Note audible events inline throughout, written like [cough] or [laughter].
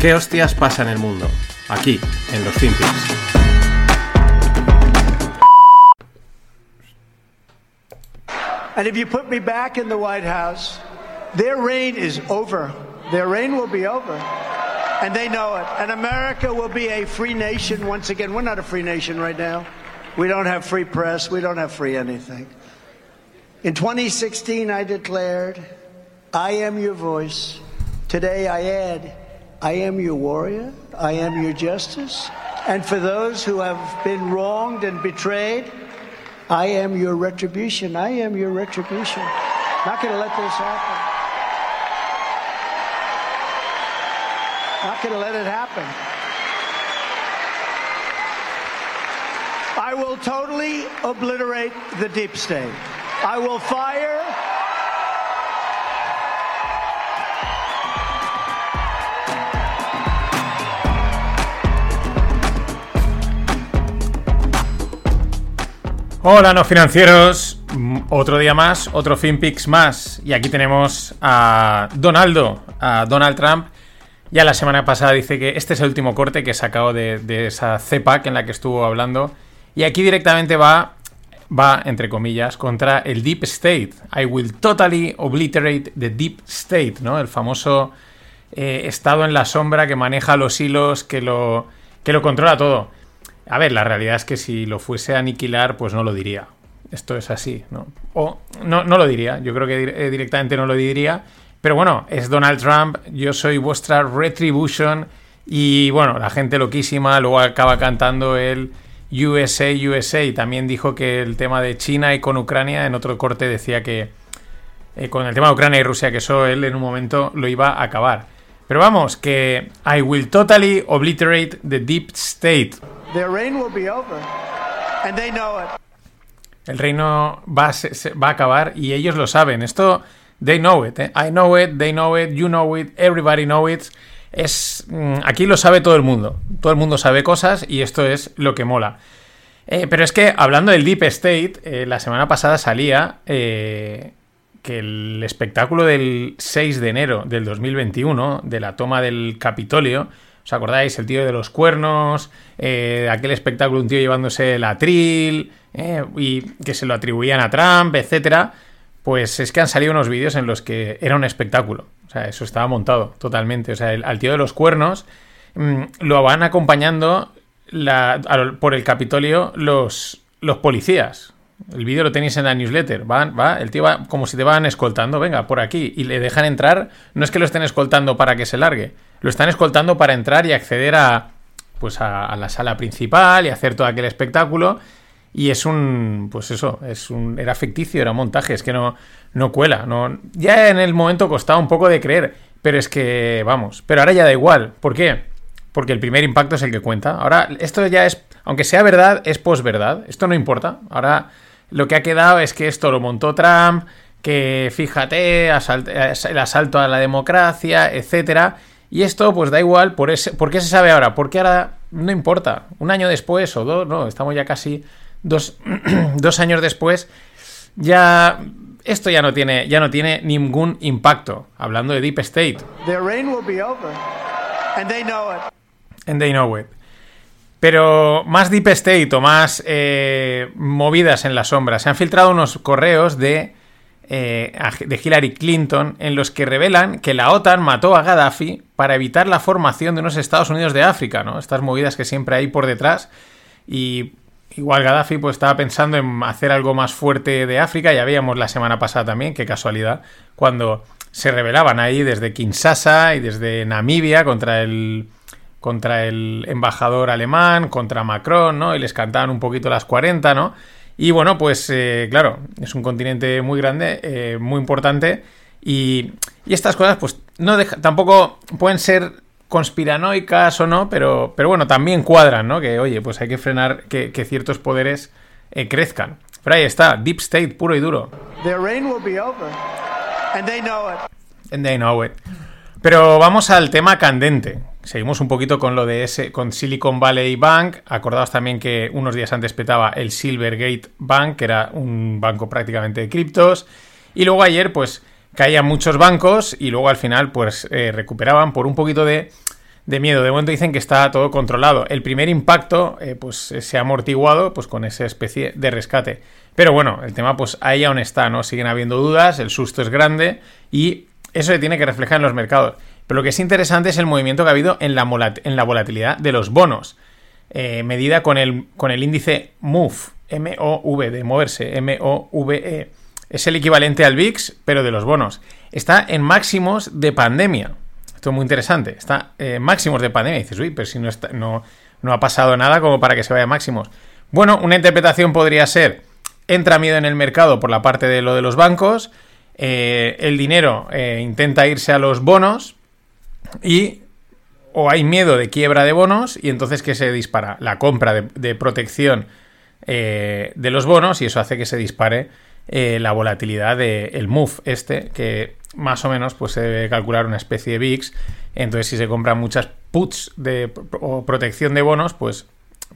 ¿Qué hostias pasa en el mundo? Aquí, en los Finpics. And if you put me back in the White House, their reign is over. Their reign will be over. And they know it. And America will be a free nation once again. We're not a free nation right now. We don't have free press. We don't have free anything. In 2016, I declared, I am your voice. Today, I add, I am your warrior. I am your justice. And for those who have been wronged and betrayed, I am your retribution. I am your retribution. Not going to let this happen. Not going to let it happen. I will totally obliterate the deep state. I will fire. Hola, no financieros. Mm, Otro día más, otro FinPix más. Y aquí tenemos a Donaldo, a Donald Trump. Ya la semana pasada dice que este es el último corte que he sacado de, de esa CEPAC en la que estuvo hablando. Y aquí directamente va, va, entre comillas, contra el Deep State. I will totally obliterate the Deep State, ¿no? El famoso eh, estado en la sombra que maneja los hilos, que lo, que lo controla todo. A ver, la realidad es que si lo fuese a aniquilar, pues no lo diría. Esto es así, ¿no? O no, no lo diría, yo creo que eh, directamente no lo diría. Pero bueno, es Donald Trump, yo soy vuestra retribution y bueno, la gente loquísima, luego acaba cantando el USA, USA y también dijo que el tema de China y con Ucrania, en otro corte decía que eh, con el tema de Ucrania y Rusia, que eso él en un momento lo iba a acabar. Pero vamos, que I will totally obliterate the deep state. Their reign will be over. And they know it. El reino va a, se- se- va a acabar y ellos lo saben. Esto, they know it. ¿eh? I know it, they know it, you know it, everybody know it. Es, mm, aquí lo sabe todo el mundo. Todo el mundo sabe cosas y esto es lo que mola. Eh, pero es que hablando del Deep State, eh, la semana pasada salía eh, que el espectáculo del 6 de enero del 2021, de la toma del Capitolio, ¿os acordáis? El tío de los cuernos, eh, aquel espectáculo, un tío llevándose el atril, eh, y que se lo atribuían a Trump, etcétera. Pues es que han salido unos vídeos en los que era un espectáculo. O sea, eso estaba montado totalmente. O sea, el- al tío de los cuernos mm, lo van acompañando por el Capitolio los, los policías. El vídeo lo tenéis en la newsletter. Van, va, el tío va como si te van escoltando, venga, por aquí. Y le dejan entrar. No es que lo estén escoltando para que se largue. Lo están escoltando para entrar y acceder a. Pues a, a la sala principal y hacer todo aquel espectáculo. Y es un. Pues eso, es un. Era ficticio, era montaje, es que no, no cuela. No, ya en el momento costaba un poco de creer. Pero es que, vamos. Pero ahora ya da igual. ¿Por qué? Porque el primer impacto es el que cuenta. Ahora, esto ya es. Aunque sea verdad, es posverdad. Esto no importa. Ahora lo que ha quedado es que esto lo montó Trump. Que fíjate, asalt- el asalto a la democracia, etcétera. Y esto, pues da igual, por, ese, ¿por qué se sabe ahora? Porque ahora no importa. Un año después o dos, no, estamos ya casi dos, [clears throat] dos años después. Ya. Esto ya no tiene, ya no tiene ningún impacto. Hablando de Deep State. Their reign will be over. And they know it. And they know it. Pero más Deep State o más eh, movidas en la sombra. Se han filtrado unos correos de, eh, de Hillary Clinton en los que revelan que la OTAN mató a Gaddafi para evitar la formación de unos Estados Unidos de África, ¿no? Estas movidas que siempre hay por detrás. Y igual Gaddafi pues estaba pensando en hacer algo más fuerte de África. Ya veíamos la semana pasada también, qué casualidad, cuando se rebelaban ahí desde Kinshasa y desde Namibia contra el contra el embajador alemán, contra Macron, ¿no? Y les cantaban un poquito las 40, ¿no? Y bueno, pues eh, claro, es un continente muy grande, eh, muy importante, y, y estas cosas pues no deja- tampoco pueden ser conspiranoicas o no, pero, pero bueno, también cuadran, ¿no? Que oye, pues hay que frenar que, que ciertos poderes eh, crezcan. Pero ahí está, Deep State puro y duro. And they know it. Pero vamos al tema candente. Seguimos un poquito con lo de ese, con Silicon Valley Bank. Acordaos también que unos días antes petaba el Silvergate Bank, que era un banco prácticamente de criptos. Y luego ayer, pues, caían muchos bancos y luego al final, pues, eh, recuperaban por un poquito de, de miedo. De momento dicen que está todo controlado. El primer impacto eh, pues se ha amortiguado pues con esa especie de rescate. Pero bueno, el tema pues ahí aún está, ¿no? Siguen habiendo dudas, el susto es grande y eso se tiene que reflejar en los mercados. Pero lo que es interesante es el movimiento que ha habido en la, volatilidad de los bonos, eh, medida con el, índice MOVE, M-O-V, de moverse, M-O-V-E. Es el equivalente al VIX, pero de los bonos. Está en máximos de pandemia. Esto es muy interesante. Está en máximos de pandemia. Dices, uy, pero si no, no, no ha pasado nada como para que se vaya a máximos. Bueno, una interpretación podría ser, entra miedo en el mercado por la parte de lo de los bancos, eh, el dinero eh, intenta irse a los bonos y o hay miedo de quiebra de bonos y entonces que se dispara la compra de, protección eh, de los bonos y eso hace que se dispare la volatilidad del MOVE este que más o menos pues se debe calcular una especie de VIX entonces si se compran muchas puts de o protección de bonos pues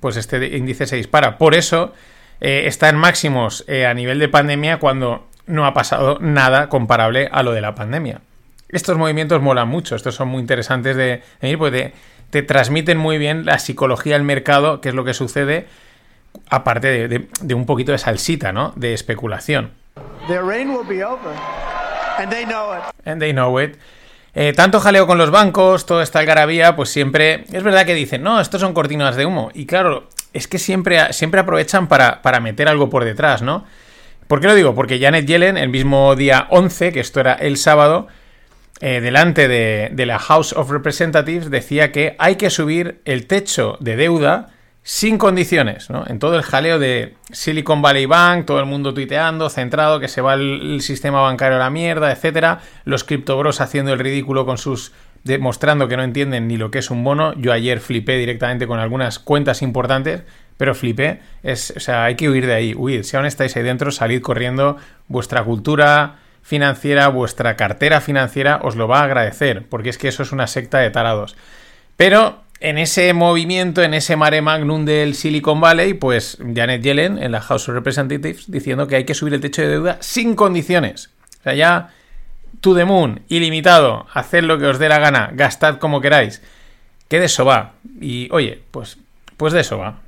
pues este índice se dispara por eso está en máximos a nivel de pandemia cuando no ha pasado nada comparable a lo de la pandemia. Estos movimientos molan mucho, estos son muy interesantes de, ir, pues te, transmiten muy bien la psicología del mercado, que es lo que sucede, aparte de, un poquito de salsita, ¿no? De especulación. And they know it. Eh, tanto jaleo con los bancos, toda esta algarabía, pues siempre. Es verdad que dicen, no, estos son cortinas de humo. Y claro, es que siempre, siempre aprovechan para, para meter algo por detrás, ¿no? ¿Por qué lo digo? Porque Janet Yellen, el mismo día 11, que esto era el sábado, eh, delante de, la House of Representatives, decía que hay que subir el techo de deuda sin condiciones, ¿no? En todo el jaleo de Silicon Valley Bank, todo el mundo tuiteando, centrado, que se va el, sistema bancario a la mierda, etcétera, los criptobros haciendo el ridículo con sus demostrando que no entienden ni lo que es un bono. Yo ayer flipé directamente con algunas cuentas importantes pero flipé. Es, o sea, hay que huir de ahí, huir. Si aún estáis ahí dentro, salid corriendo. Vuestra cultura financiera, vuestra cartera financiera os lo va a agradecer, porque es que eso es una secta de tarados. Pero en ese movimiento, en ese mare magnum del Silicon Valley, pues Janet Yellen en la House of Representatives diciendo que hay que subir el techo de deuda sin condiciones. O sea, ya to the moon, ilimitado, haced lo que os dé la gana, gastad como queráis. Que de eso va. Y oye, pues, pues de eso va.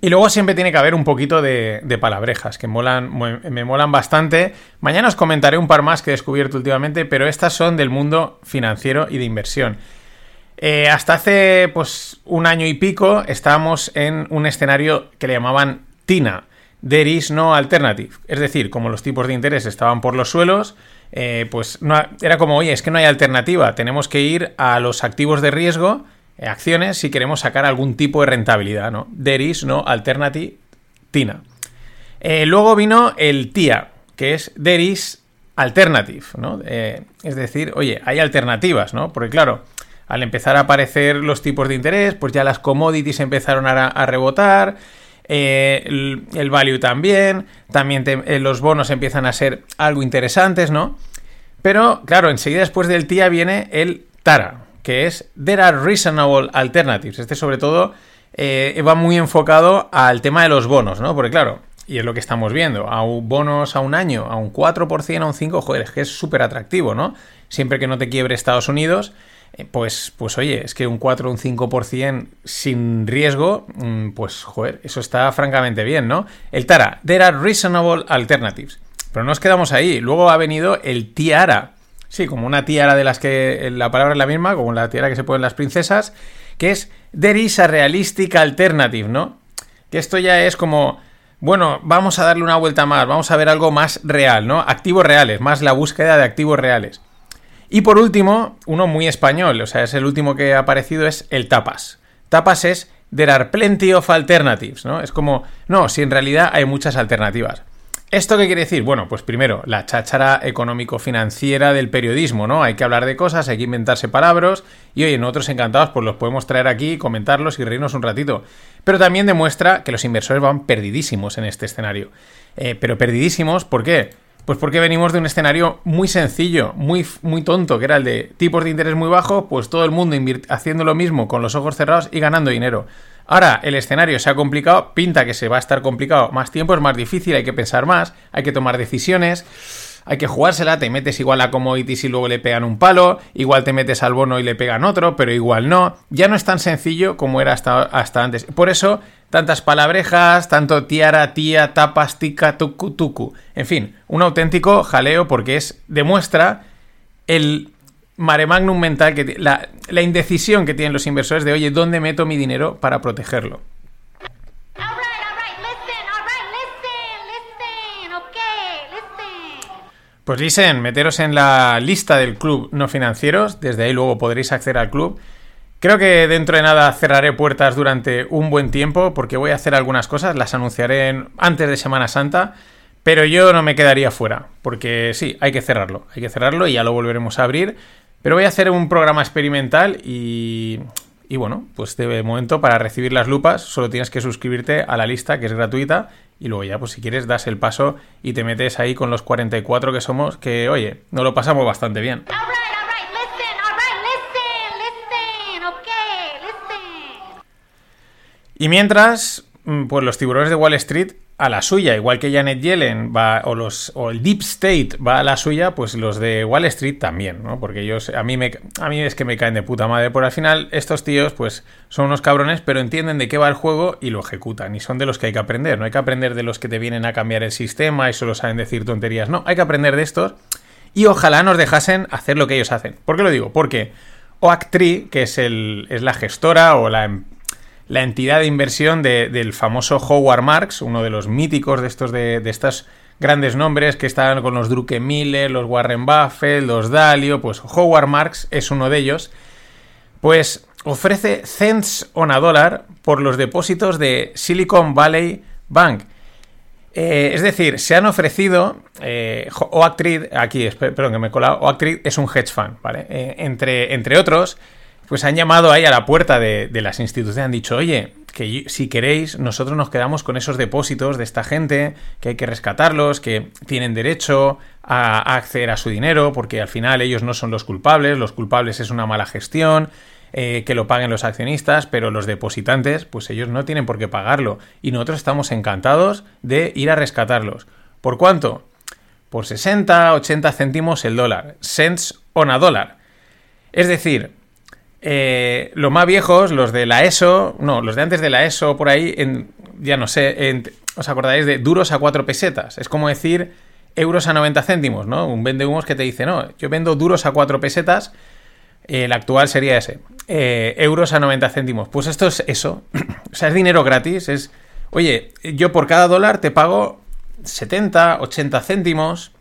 Y luego siempre tiene que haber un poquito de, palabrejas que molan, me molan bastante. Mañana os comentaré un par más que he descubierto últimamente, pero estas son del mundo financiero y de inversión. Eh, hasta hace pues un año y pico estábamos en un escenario que le llamaban TINA, There is no alternative. Es decir, como los tipos de interés estaban por los suelos, eh, pues era como, oye, es que no hay alternativa, tenemos que ir a los activos de riesgo acciones si queremos sacar algún tipo de rentabilidad, ¿no? There is no alternative TINA. Eh, luego vino el TIA, que es There is alternative, ¿no? Eh, es decir, oye, hay alternativas, ¿no? Porque claro, al empezar a aparecer los tipos de interés, pues ya las commodities empezaron a, rebotar, el, value también, también los bonos empiezan a ser algo interesantes, ¿no? Pero claro, enseguida después del TIA viene el TARA, que es There are reasonable alternatives. Este sobre todo eh, va muy enfocado al tema de los bonos, ¿no? Porque claro, y es lo que estamos viendo, a un bonos a un año, a un 4%, a un 5%, joder, es que es súper atractivo, ¿no? Siempre que no te quiebre Estados Unidos, eh, pues, pues oye, es que un 4 o un 5% sin riesgo, mm, pues joder, eso está francamente bien, ¿no? El TARA, There are reasonable alternatives. Pero no nos quedamos ahí, luego ha venido el TIARA, Sí, como una tiara de las que la palabra es la misma, como la tiara que se ponen las princesas, que es There is a realistic alternative, ¿no? Que esto ya es como, bueno, vamos a darle una vuelta más, vamos a ver algo más real, ¿no? Activos reales, más la búsqueda de activos reales. Y por último, uno muy español, o sea, es el último que ha aparecido, es el tapas. Tapas es There are plenty of alternatives, ¿no? Es como, no, si en realidad hay muchas alternativas. ¿Esto qué quiere decir? Bueno, pues primero, la cháchara económico-financiera del periodismo, ¿no? Hay que hablar de cosas, hay que inventarse palabras y oye, nosotros encantados pues los podemos traer aquí, comentarlos y reírnos un ratito. Pero también demuestra que los inversores van perdidísimos en este escenario. Eh, pero perdidísimos, ¿por qué? Pues porque venimos de un escenario muy sencillo, muy, muy tonto, que era el de tipos de interés muy bajos, pues todo el mundo haciendo lo mismo con los ojos cerrados y ganando dinero. Ahora el escenario se ha complicado, pinta que se va a estar complicado más tiempo, es más difícil, hay que pensar más, hay que tomar decisiones. Hay que jugársela, te metes igual a commodities y luego le pegan un palo, igual te metes al bono y le pegan otro, pero igual no. Ya no es tan sencillo como era hasta, hasta antes. Por eso, tantas palabrejas, tanto tiara, tía, tapas, tica, tucu, tucu. En fin, un auténtico jaleo porque es, demuestra el mare magnum mental, que la, la indecisión que tienen los inversores de, oye, ¿dónde meto mi dinero para protegerlo? Pues dicen, meteros en la lista del club no financieros, desde ahí luego podréis acceder al club. Creo que dentro de nada cerraré puertas durante un buen tiempo porque voy a hacer algunas cosas, las anunciaré antes de Semana Santa, pero yo no me quedaría fuera, porque sí, hay que cerrarlo, hay que cerrarlo y ya lo volveremos a abrir, pero voy a hacer un programa experimental y, y bueno, pues de momento para recibir las lupas solo tienes que suscribirte a la lista que es gratuita y luego ya pues si quieres das el paso y te metes ahí con los 44 que somos, que oye, nos lo pasamos bastante bien. Y mientras, mm, pues los tiburones de Wall Street a la suya, igual que Janet Yellen va, o, los, o el Deep State va a la suya, pues los de Wall Street también, ¿no? Porque ellos, a mí, me, a mí es que me caen de puta madre, por al final estos tíos, pues son unos cabrones, pero entienden de qué va el juego y lo ejecutan, y son de los que hay que aprender, no hay que aprender de los que te vienen a cambiar el sistema y solo saben decir tonterías, no, hay que aprender de estos y ojalá nos dejasen hacer lo que ellos hacen. ¿Por qué lo digo? Porque Oaktree, que es, el, es la gestora o la, em- la entidad de inversión de- del famoso Howard Marks, uno de los míticos de estos de, de grandes nombres que están con los Druckenmiller, los Warren Buffett, los Dalio, pues Howard Marks es uno de ellos, pues ofrece cents on a dólar por los depósitos de Silicon Valley Bank. Eh, es decir, se han ofrecido eh, Jo- Oaktree, aquí, perdón que me he colado, es un hedge fund, ¿vale? Eh, entre, entre otros, pues han llamado ahí a la puerta de, las instituciones, han dicho, oye, que si queréis, nosotros nos quedamos con esos depósitos de esta gente, que hay que rescatarlos, que tienen derecho a, a acceder a su dinero, porque al final ellos no son los culpables, los culpables es una mala gestión, eh, que lo paguen los accionistas, pero los depositantes, pues ellos no tienen por qué pagarlo. Y nosotros estamos encantados de ir a rescatarlos. ¿Por cuánto? Por 60, 80 céntimos el dólar. Cents on a dólar. Es decir, eh, los más viejos, los de la ESO, no, los de antes de la ESO, por ahí, en, ya no sé, os acordáis de duros a 4 pesetas. Es como decir euros a 90 céntimos, ¿no? Un vende humos que te dice, no, yo vendo duros a 4 pesetas, el actual sería ese, eh, euros a 90 céntimos. Pues esto es eso, [clears throat] o sea, es dinero gratis, es, oye, yo por cada dólar te pago 70, 80 céntimos,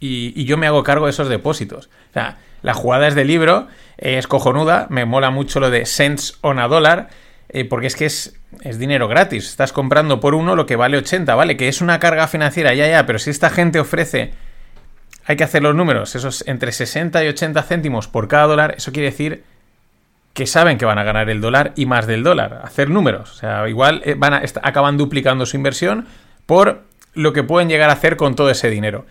y, y yo me hago cargo de esos depósitos. O sea, la jugada es de libro, eh, es cojonuda, me mola mucho lo de cents on a dólar, eh, porque es que es, es dinero gratis. Estás comprando por uno lo que vale 80, ¿vale? Que es una carga financiera, ya, ya, pero si esta gente ofrece, hay que hacer los números, esos entre 60 y 80 céntimos por cada dólar, eso quiere decir que saben que van a ganar el dólar y más del dólar, hacer números. O sea, igual eh, van a, acaban duplicando su inversión por lo que pueden llegar a hacer con todo ese dinero.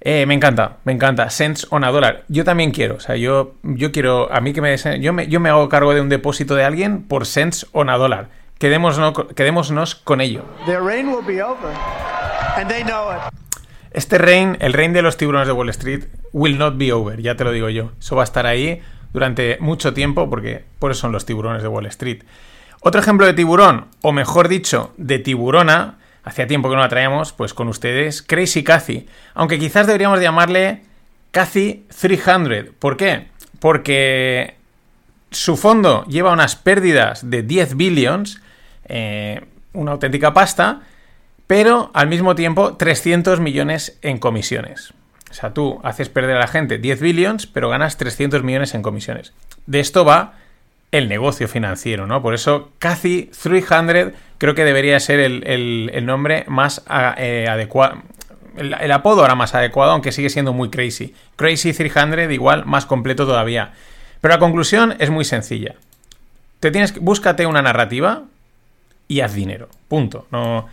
Eh, me encanta, me encanta. Cents on a dólar. Yo también quiero. O sea, yo, yo quiero. A mí que me, yo me. Yo me hago cargo de un depósito de alguien por cents on a dólar. Quedémonos, quedémonos con ello. Their reign will be over, and they know it. Este reign, el reign de los tiburones de Wall Street, will not be over, ya te lo digo yo. Eso va a estar ahí durante mucho tiempo porque por eso son los tiburones de Wall Street. Otro ejemplo de tiburón, o mejor dicho, de tiburona, hacía tiempo que no la traíamos, pues con ustedes, Crazy Cathy. Aunque quizás deberíamos llamarle Cathy 300. ¿Por qué? Porque su fondo lleva unas pérdidas de 10 billions, eh, una auténtica pasta, pero al mismo tiempo 300 millones en comisiones. O sea, tú haces perder a la gente 10 billions, pero ganas 300 millones en comisiones. De esto va el negocio financiero, ¿no? Por eso Cathy 300 creo que debería ser el, el- nombre más adecuado. El, el apodo ahora más adecuado, aunque sigue siendo muy crazy. Crazy 300 igual más completo todavía. Pero la conclusión es muy sencilla. Te tienes que, búscate una narrativa y haz dinero. Punto. No,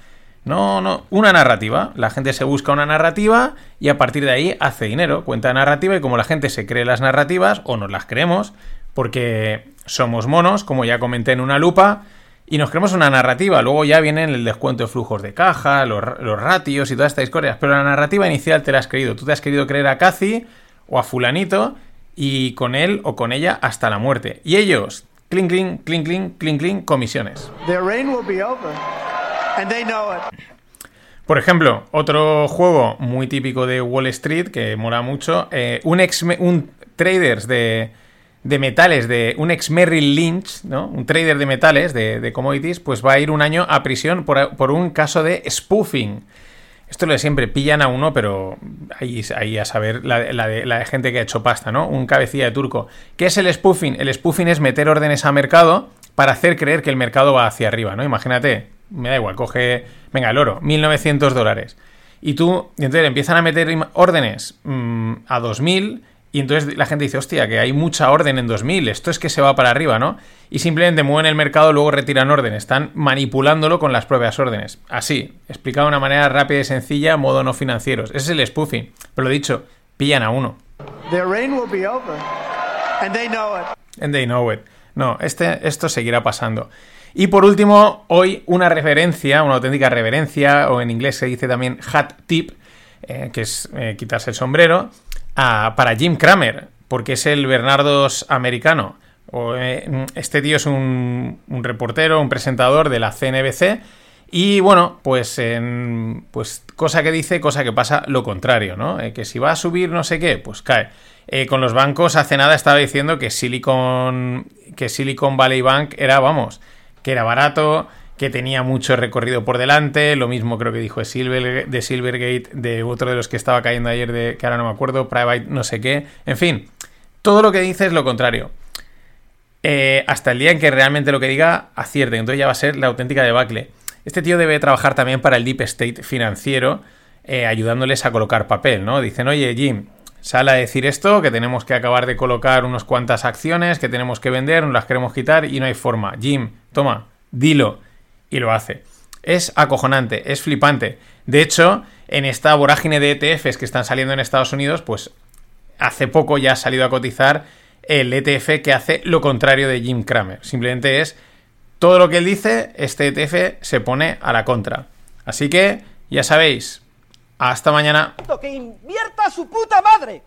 no, no. Una narrativa. La gente se busca una narrativa y a partir de ahí hace dinero. Cuenta narrativa y como la gente se cree las narrativas o nos las creemos, porque somos monos, como ya comenté en una lupa, y nos creemos una narrativa. Luego ya vienen el descuento de flujos de caja, los, los ratios y todas estas historias. Pero la narrativa inicial te la has creído. Tú te has querido creer a Cathy o a Fulanito y con él o con ella hasta la muerte. Y ellos, clink, clink, clink, clink, clink, clink, comisiones. Their reign will be over. And they know it. Por ejemplo, otro juego muy típico de Wall Street que mola mucho, eh, un ex un traders de, de metales de un ex Merrill Lynch, ¿no? Un trader de metales de, commodities, pues va a ir un año a prisión por, por un caso de spoofing. Esto lo de siempre, pillan a uno, pero ahí, ahí a saber la, la de, gente que ha hecho pasta, ¿no? Un cabecilla de turco. ¿Qué es el spoofing? El spoofing es meter órdenes a mercado para hacer creer que el mercado va hacia arriba, ¿no? Imagínate, me da igual, coge, venga, el oro, 1900 dólares. Y tú, y entonces empiezan a meter órdenes mm, a 2000 y entonces la gente dice, hostia, que hay mucha orden en 2000, esto es que se va para arriba, ¿no? Y simplemente mueven el mercado, luego retiran órdenes, están manipulándolo con las propias órdenes. Así, explicado de una manera rápida y sencilla, modo no financieros. Ese es el spoofing. Pero lo dicho, pillan a uno. Their reign will be over. And they know it. And they know it. No, este, esto seguirá pasando. Y por último, hoy una referencia, una auténtica reverencia, o en inglés se dice también hat tip, eh, que es eh, quitarse el sombrero, para Jim Cramer, porque es el Bernardos americano. Eh, este tío es un, reportero, un presentador de la CNBC. Y bueno, pues, pues cosa que dice, cosa que pasa lo contrario, ¿no? Eh, que si va a subir no sé qué, pues cae. Eh, con los bancos hace nada estaba diciendo que Silicon, que Silicon Valley Bank era, vamos, que era barato, que tenía mucho recorrido por delante. Lo mismo creo que dijo de, Silver- de Silvergate, de otro de los que estaba cayendo ayer, de que ahora no me acuerdo, Private no sé qué. En fin, todo lo que dice es lo contrario. Eh, hasta el día en que realmente lo que diga acierte. Entonces ya va a ser la auténtica debacle. Este tío debe trabajar también para el Deep State financiero, eh, ayudándoles a colocar papel, ¿no? Dicen, oye, Jim, sale a decir esto, que tenemos que acabar de colocar unas cuantas acciones, que tenemos que vender, nos las queremos quitar y no hay forma. Jim, toma, dilo. Y lo hace. Es acojonante, es flipante. De hecho, en esta vorágine de ETFs que están saliendo en Estados Unidos, pues hace poco ya ha salido a cotizar el ETF que hace lo contrario de Jim Cramer. Simplemente es todo lo que él dice, este ETF se pone a la contra. Así que, ya sabéis, hasta mañana. ¡Que invierta su puta madre!